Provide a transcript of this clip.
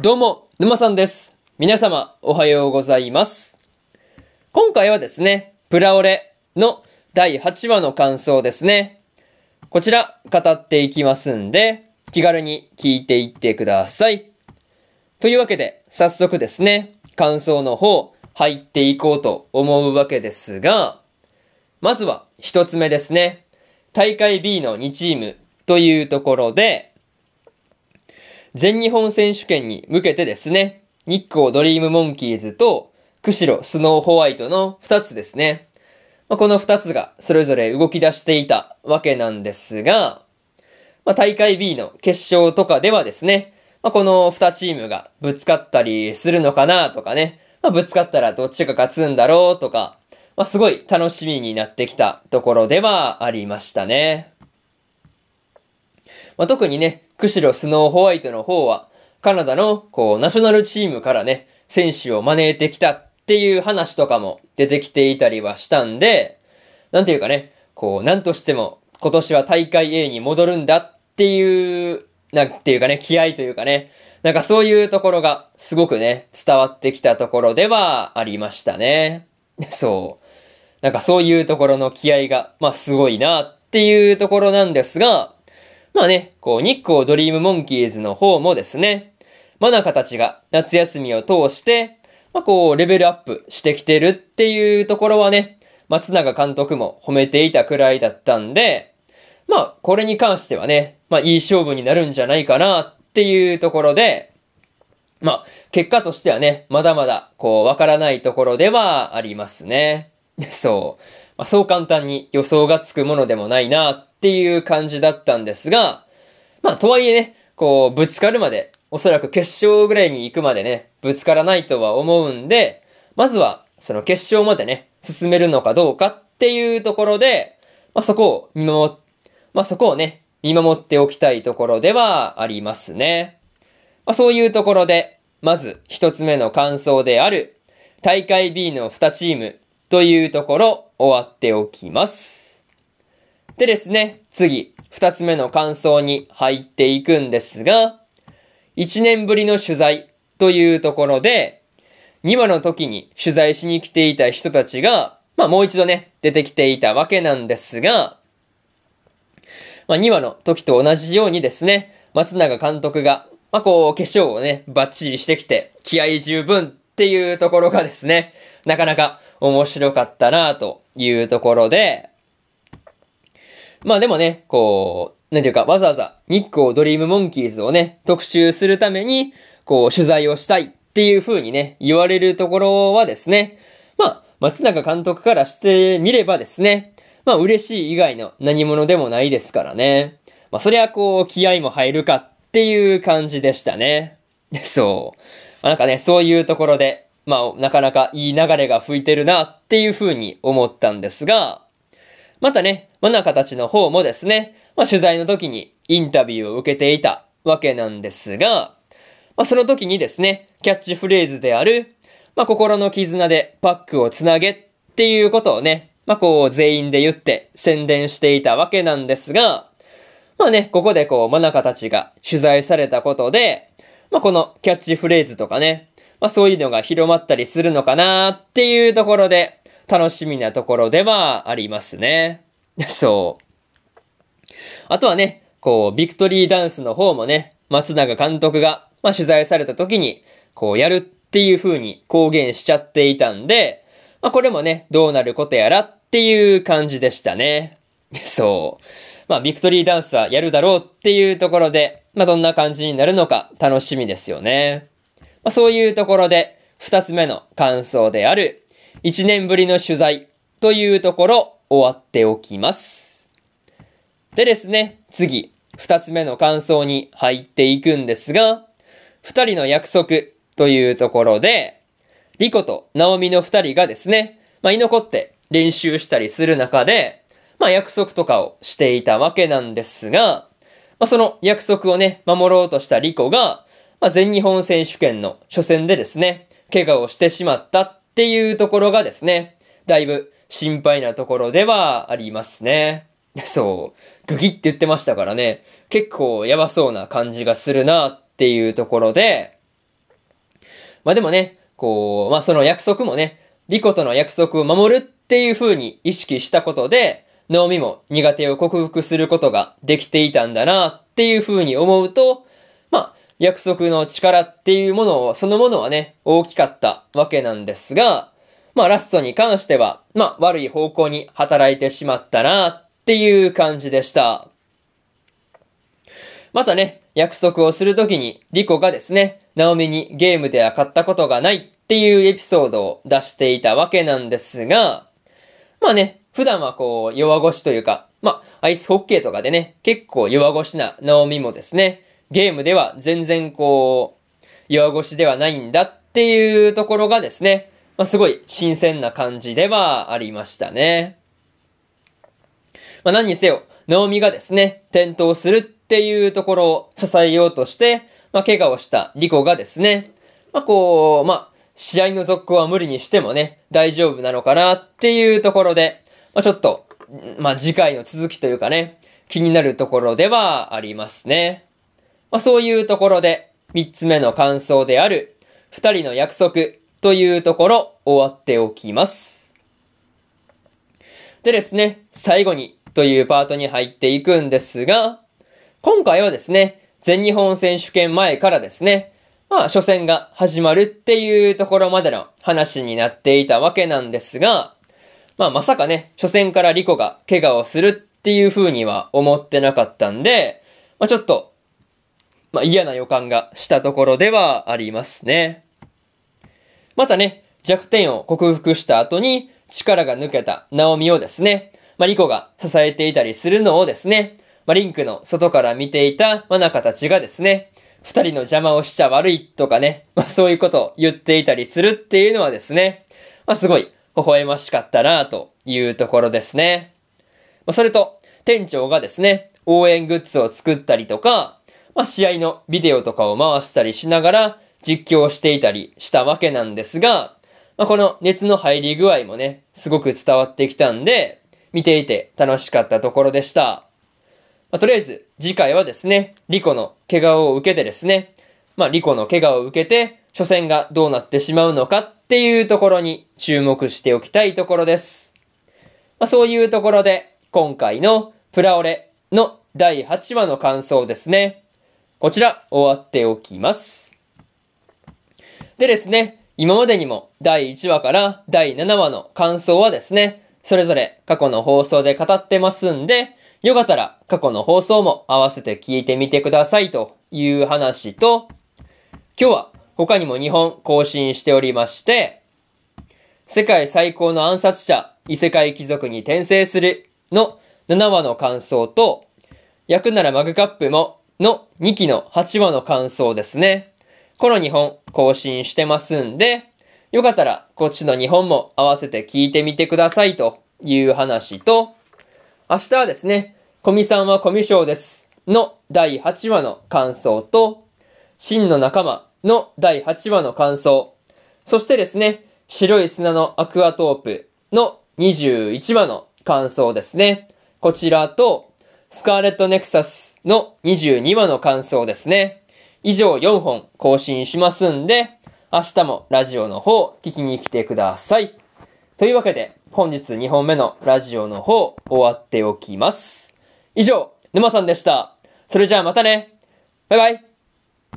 どうも、沼さんです。皆様、おはようございます。今回はですね、プラオレの第8話の感想ですね。こちら、語っていきますんで、気軽に聞いていってください。というわけで、早速ですね、感想の方、入っていこうと思うわけですが、まずは、一つ目ですね。大会 B の2チームというところで、全日本選手権に向けてですね、日光ドリームモンキーズと、釧路スノーホワイトの2つですね。まあ、この2つがそれぞれ動き出していたわけなんですが、まあ、大会 B の決勝とかではですね、まあ、この2チームがぶつかったりするのかなとかね、まあ、ぶつかったらどっちが勝つんだろうとか、まあ、すごい楽しみになってきたところではありましたね。まあ、特にね、釧路スノーホワイトの方は、カナダの、こう、ナショナルチームからね、選手を招いてきたっていう話とかも出てきていたりはしたんで、なんていうかね、こう、なんとしても、今年は大会 A に戻るんだっていう、なんていうかね、気合というかね、なんかそういうところが、すごくね、伝わってきたところではありましたね。そう。なんかそういうところの気合が、まあすごいなっていうところなんですが、まあね、こう、日光ドリームモンキーズの方もですね、マナカたちが夏休みを通して、まあこう、レベルアップしてきてるっていうところはね、松永監督も褒めていたくらいだったんで、まあ、これに関してはね、まあいい勝負になるんじゃないかなっていうところで、まあ、結果としてはね、まだまだ、こう、わからないところではありますね。そう。まあ、そう簡単に予想がつくものでもないなっていう感じだったんですが、まあ、とはいえね、こう、ぶつかるまで、おそらく決勝ぐらいに行くまでね、ぶつからないとは思うんで、まずは、その決勝までね、進めるのかどうかっていうところで、まあ、そこを見守、まあ、そこをね、見守っておきたいところではありますね。まあ、そういうところで、まず一つ目の感想である、大会 B の2チームというところ終わっておきます。でですね、次、二つ目の感想に入っていくんですが、一年ぶりの取材というところで、2話の時に取材しに来ていた人たちが、まあもう一度ね、出てきていたわけなんですが、まあ2話の時と同じようにですね、松永監督が、まあこう、化粧をね、バッチリしてきて、気合十分っていうところがですね、なかなか面白かったなというところで、まあでもね、こう、なんていうか、わざわざ日光ドリームモンキーズをね、特集するために、こう、取材をしたいっていう風にね、言われるところはですね、まあ、松永監督からしてみればですね、まあ嬉しい以外の何者でもないですからね。まあそりゃこう、気合も入るかっていう感じでしたね。そう。まあなんかね、そういうところで、まあなかなかいい流れが吹いてるなっていう風に思ったんですが、またね、真中たちの方もですね、まあ取材の時にインタビューを受けていたわけなんですが、まあその時にですね、キャッチフレーズである、まあ心の絆でパックをつなげっていうことをね、まあこう全員で言って宣伝していたわけなんですが、まあね、ここでこう真中たちが取材されたことで、まあこのキャッチフレーズとかね、まあそういうのが広まったりするのかなっていうところで、楽しみなところではありますね。そう。あとはね、こう、ビクトリーダンスの方もね、松永監督が、まあ、取材された時に、こう、やるっていう風に公言しちゃっていたんで、まあ、これもね、どうなることやらっていう感じでしたね。そう。まあ、ビクトリーダンスはやるだろうっていうところで、まあ、どんな感じになるのか楽しみですよね。まあ、そういうところで、二つ目の感想である、一年ぶりの取材というところ終わっておきます。でですね、次、二つ目の感想に入っていくんですが、二人の約束というところで、リコとナオミの二人がですね、まあ、居残って練習したりする中で、まあ、約束とかをしていたわけなんですが、まあ、その約束をね、守ろうとしたリコが、まあ、全日本選手権の初戦でですね、怪我をしてしまったっていうところがですね、だいぶ心配なところではありますね。そう。グギって言ってましたからね。結構やばそうな感じがするなっていうところで、まあでもね、こう、まあその約束もね、リコとの約束を守るっていう風に意識したことで、ナオミも苦手を克服することができていたんだなっていう風に思うと、まあ、約束の力っていうものを、そのものはね、大きかったわけなんですが、まあラストに関しては、まあ悪い方向に働いてしまったなっていう感じでした。またね、約束をするときに、リコがですね、ナオミにゲームでは勝ったことがないっていうエピソードを出していたわけなんですが、まあね、普段はこう、弱腰というか、まあ、アイスホッケーとかでね、結構弱腰なナオミもですね、ゲームでは全然こう、弱腰ではないんだっていうところがですね、まあ、すごい新鮮な感じではありましたね。まあ、何にせよ、ナオミがですね、転倒するっていうところを支えようとして、まあ、怪我をしたリコがですね、まあ、こう、まあ、試合の続行は無理にしてもね、大丈夫なのかなっていうところで、まあ、ちょっと、まあ、次回の続きというかね、気になるところではありますね。まあ、そういうところで、三つ目の感想である、二人の約束というところ、終わっておきます。でですね、最後にというパートに入っていくんですが、今回はですね、全日本選手権前からですね、まあ、初戦が始まるっていうところまでの話になっていたわけなんですが、まあまさかね、初戦からリコが怪我をするっていう風には思ってなかったんで、まあちょっと、まあ嫌な予感がしたところではありますね。またね、弱点を克服した後に力が抜けたナオミをですね、まあリコが支えていたりするのをですね、まあリンクの外から見ていたマナカたちがですね、二人の邪魔をしちゃ悪いとかね、まあそういうことを言っていたりするっていうのはですね、まあすごい微笑ましかったなというところですね。まあそれと、店長がですね、応援グッズを作ったりとか、まあ、試合のビデオとかを回したりしながら実況していたりしたわけなんですが、まあ、この熱の入り具合もね、すごく伝わってきたんで、見ていて楽しかったところでした。まあ、とりあえず、次回はですね、リコの怪我を受けてですね、まあ、リコの怪我を受けて、初戦がどうなってしまうのかっていうところに注目しておきたいところです。まあ、そういうところで、今回のプラオレの第8話の感想ですね。こちら、終わっておきます。でですね、今までにも第1話から第7話の感想はですね、それぞれ過去の放送で語ってますんで、よかったら過去の放送も合わせて聞いてみてくださいという話と、今日は他にも2本更新しておりまして、世界最高の暗殺者、異世界貴族に転生するの7話の感想と、焼くならマグカップもの2期の8話の感想ですね。この2本更新してますんで、よかったらこっちの2本も合わせて聞いてみてくださいという話と、明日はですね、コミさんはコミュ障ですの第8話の感想と、真の仲間の第8話の感想。そしてですね、白い砂のアクアトープの21話の感想ですね。こちらと、スカーレットネクサスの22話の感想ですね。以上4本更新しますんで、明日もラジオの方聞きに来てください。というわけで、本日2本目のラジオの方終わっておきます。以上、沼さんでした。それじゃあまたね。バイバイ。